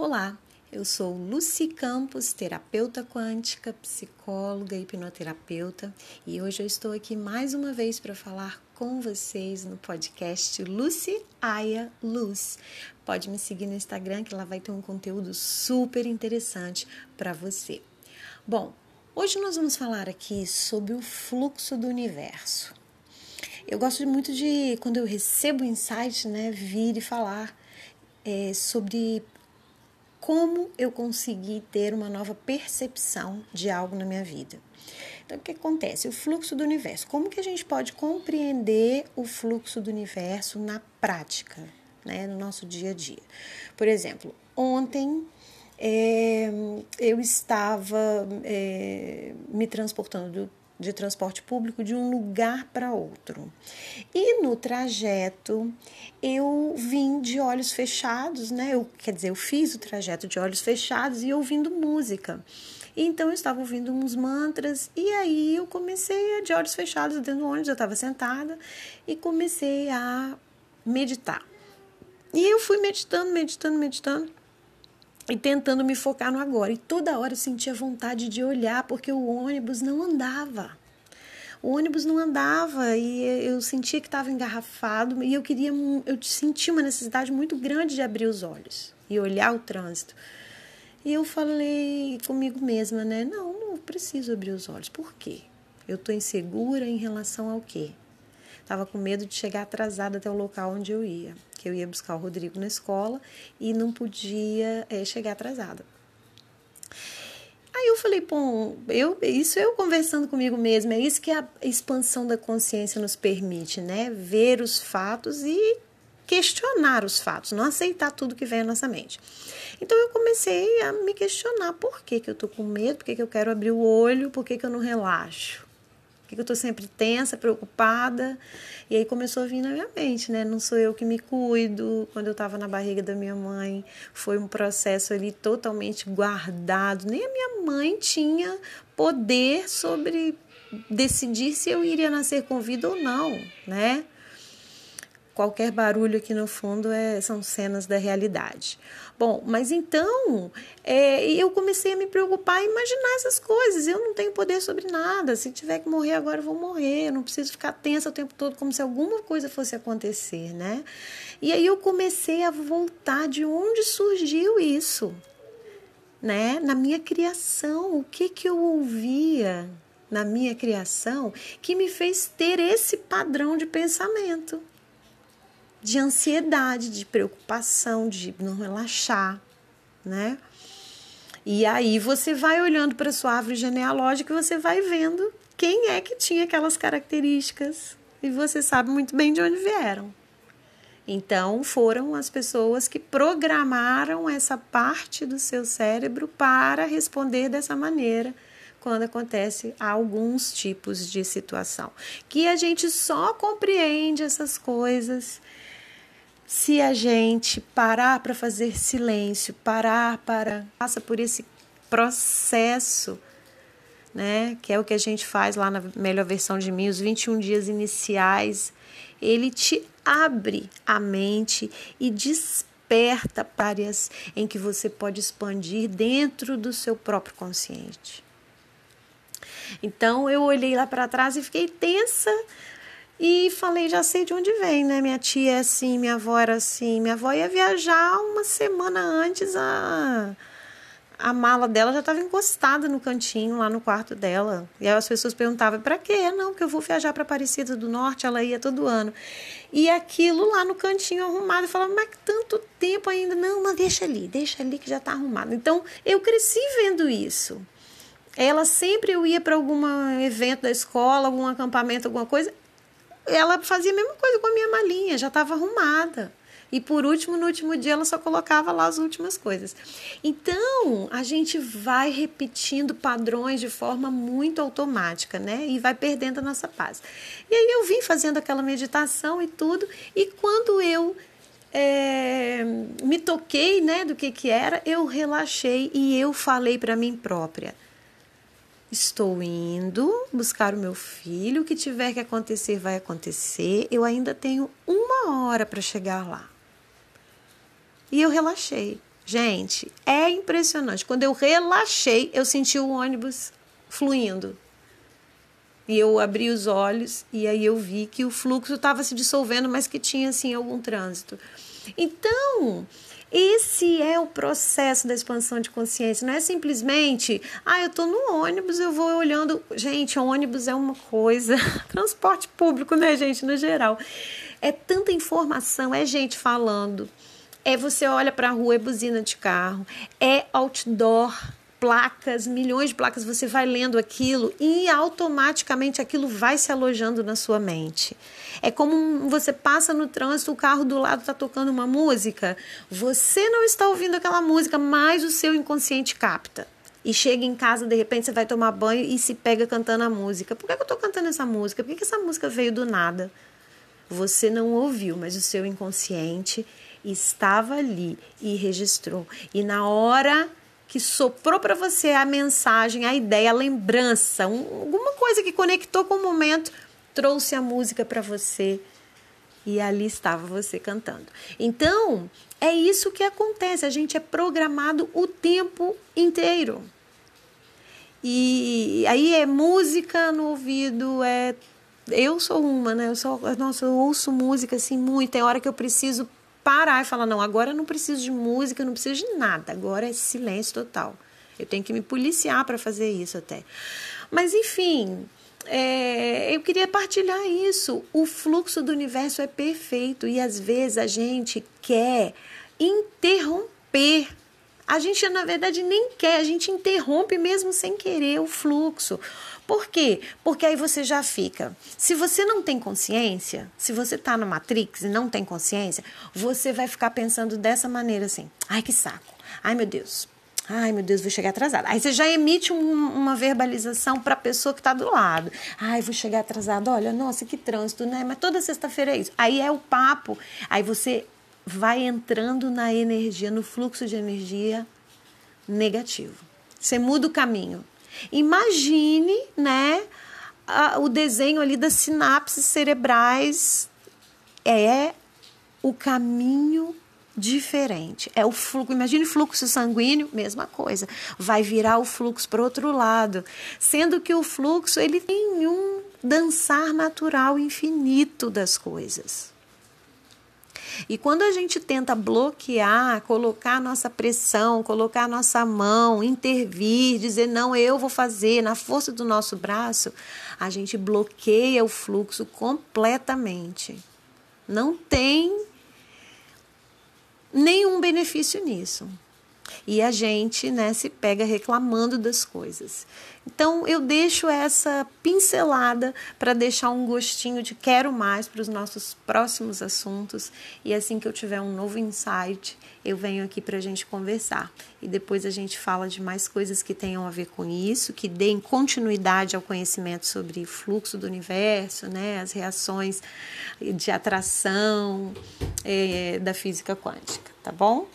Olá, eu sou Lucy Campos, terapeuta quântica, psicóloga e hipnoterapeuta, e hoje eu estou aqui mais uma vez para falar com vocês no podcast Lucy Aya Luz. Pode me seguir no Instagram que lá vai ter um conteúdo super interessante para você. Bom, hoje nós vamos falar aqui sobre o fluxo do universo. Eu gosto muito de, quando eu recebo insight, né, vir e falar é, sobre como eu consegui ter uma nova percepção de algo na minha vida. Então, o que acontece? O fluxo do universo. Como que a gente pode compreender o fluxo do universo na prática, né, no nosso dia a dia? Por exemplo, ontem é, eu estava é, me transportando de transporte público de um lugar para outro. E no trajeto eu vim de olhos fechados, né? Eu, quer dizer, eu fiz o trajeto de olhos fechados e ouvindo música. Então eu estava ouvindo uns mantras e aí eu comecei a, de olhos fechados dentro do ônibus, eu estava sentada e comecei a meditar. E eu fui meditando, meditando, meditando e tentando me focar no agora. E toda hora eu sentia vontade de olhar porque o ônibus não andava. O ônibus não andava e eu sentia que estava engarrafado e eu queria, eu sentia uma necessidade muito grande de abrir os olhos e olhar o trânsito. E eu falei comigo mesma, né? Não, não preciso abrir os olhos. Por quê? Eu estou insegura em relação ao quê? Estava com medo de chegar atrasada até o local onde eu ia que eu ia buscar o Rodrigo na escola e não podia é, chegar atrasada. Aí eu falei, bom, eu, isso eu conversando comigo mesma, é isso que a expansão da consciência nos permite, né? Ver os fatos e questionar os fatos, não aceitar tudo que vem à nossa mente. Então eu comecei a me questionar por que, que eu tô com medo, por que, que eu quero abrir o olho, por que, que eu não relaxo que eu estou sempre tensa, preocupada. E aí começou a vir na minha mente, né? Não sou eu que me cuido. Quando eu estava na barriga da minha mãe, foi um processo ali totalmente guardado. Nem a minha mãe tinha poder sobre decidir se eu iria nascer com vida ou não, né? Qualquer barulho aqui no fundo é, são cenas da realidade. Bom, mas então é, eu comecei a me preocupar e imaginar essas coisas. Eu não tenho poder sobre nada. Se tiver que morrer agora, eu vou morrer. Eu não preciso ficar tensa o tempo todo como se alguma coisa fosse acontecer, né? E aí eu comecei a voltar de onde surgiu isso, né? Na minha criação, o que que eu ouvia na minha criação que me fez ter esse padrão de pensamento de ansiedade, de preocupação, de não relaxar, né? E aí você vai olhando para sua árvore genealógica e você vai vendo quem é que tinha aquelas características e você sabe muito bem de onde vieram. Então, foram as pessoas que programaram essa parte do seu cérebro para responder dessa maneira quando acontece alguns tipos de situação. Que a gente só compreende essas coisas se a gente parar para fazer silêncio, parar para passa por esse processo, né, que é o que a gente faz lá na melhor versão de mim, os 21 dias iniciais, ele te abre a mente e desperta áreas em que você pode expandir dentro do seu próprio consciente. Então eu olhei lá para trás e fiquei tensa e falei, já sei de onde vem, né? Minha tia é assim, minha avó era assim. Minha avó ia viajar uma semana antes, a, a mala dela já estava encostada no cantinho, lá no quarto dela. E aí as pessoas perguntavam, para quê? Não, que eu vou viajar para Aparecida do Norte, ela ia todo ano. E aquilo lá no cantinho arrumado, eu falava, mas tanto tempo ainda? Não, mas deixa ali, deixa ali que já está arrumado. Então, eu cresci vendo isso. Ela sempre eu ia para algum evento da escola, algum acampamento, alguma coisa, ela fazia a mesma coisa com a minha malinha, já estava arrumada. E por último, no último dia, ela só colocava lá as últimas coisas. Então, a gente vai repetindo padrões de forma muito automática, né? E vai perdendo a nossa paz. E aí eu vim fazendo aquela meditação e tudo, e quando eu é, me toquei, né, do que que era, eu relaxei e eu falei para mim própria Estou indo buscar o meu filho, o que tiver que acontecer vai acontecer. Eu ainda tenho uma hora para chegar lá. E eu relaxei. Gente, é impressionante. Quando eu relaxei, eu senti o ônibus fluindo. E eu abri os olhos e aí eu vi que o fluxo estava se dissolvendo, mas que tinha assim algum trânsito. Então, esse é o processo da expansão de consciência. Não é simplesmente, ah, eu tô no ônibus, eu vou olhando. Gente, ônibus é uma coisa. Transporte público, né, gente, no geral. É tanta informação, é gente falando. É você olha para a rua, é buzina de carro, é outdoor, placas, milhões de placas, você vai lendo aquilo e automaticamente aquilo vai se alojando na sua mente. É como você passa no trânsito, o carro do lado está tocando uma música, você não está ouvindo aquela música, mas o seu inconsciente capta. E chega em casa, de repente você vai tomar banho e se pega cantando a música. Por que eu estou cantando essa música? Por que essa música veio do nada? Você não ouviu, mas o seu inconsciente estava ali e registrou. E na hora que soprou para você a mensagem, a ideia, a lembrança, um, alguma coisa que conectou com o momento, trouxe a música para você e ali estava você cantando. Então, é isso que acontece, a gente é programado o tempo inteiro. E aí é música no ouvido, é eu sou uma, né? Eu sou, nossa, eu ouço música assim muito, tem hora que eu preciso parar e falar: não, agora eu não preciso de música, eu não preciso de nada, agora é silêncio total. Eu tenho que me policiar para fazer isso até. Mas, enfim, é, eu queria partilhar isso. O fluxo do universo é perfeito e às vezes a gente quer interromper. A gente, na verdade, nem quer, a gente interrompe mesmo sem querer o fluxo. Por quê? Porque aí você já fica. Se você não tem consciência, se você está no Matrix e não tem consciência, você vai ficar pensando dessa maneira assim: ai que saco, ai meu Deus, Ai, meu Deus, vou chegar atrasada. Aí você já emite um, uma verbalização para a pessoa que está do lado. Ai, vou chegar atrasada. Olha, nossa, que trânsito, né? Mas toda sexta-feira é isso. Aí é o papo. Aí você vai entrando na energia, no fluxo de energia negativo. Você muda o caminho. Imagine, né, a, o desenho ali das sinapses cerebrais é o caminho diferente. É o fluxo, imagine fluxo sanguíneo, mesma coisa. Vai virar o fluxo para outro lado, sendo que o fluxo ele tem um dançar natural infinito das coisas. E quando a gente tenta bloquear, colocar nossa pressão, colocar nossa mão, intervir, dizer não, eu vou fazer na força do nosso braço, a gente bloqueia o fluxo completamente. Não tem nenhum benefício nisso. E a gente né, se pega reclamando das coisas. Então eu deixo essa pincelada para deixar um gostinho de quero mais para os nossos próximos assuntos. E assim que eu tiver um novo insight, eu venho aqui para a gente conversar. E depois a gente fala de mais coisas que tenham a ver com isso, que deem continuidade ao conhecimento sobre fluxo do universo, né, as reações de atração é, da física quântica, tá bom?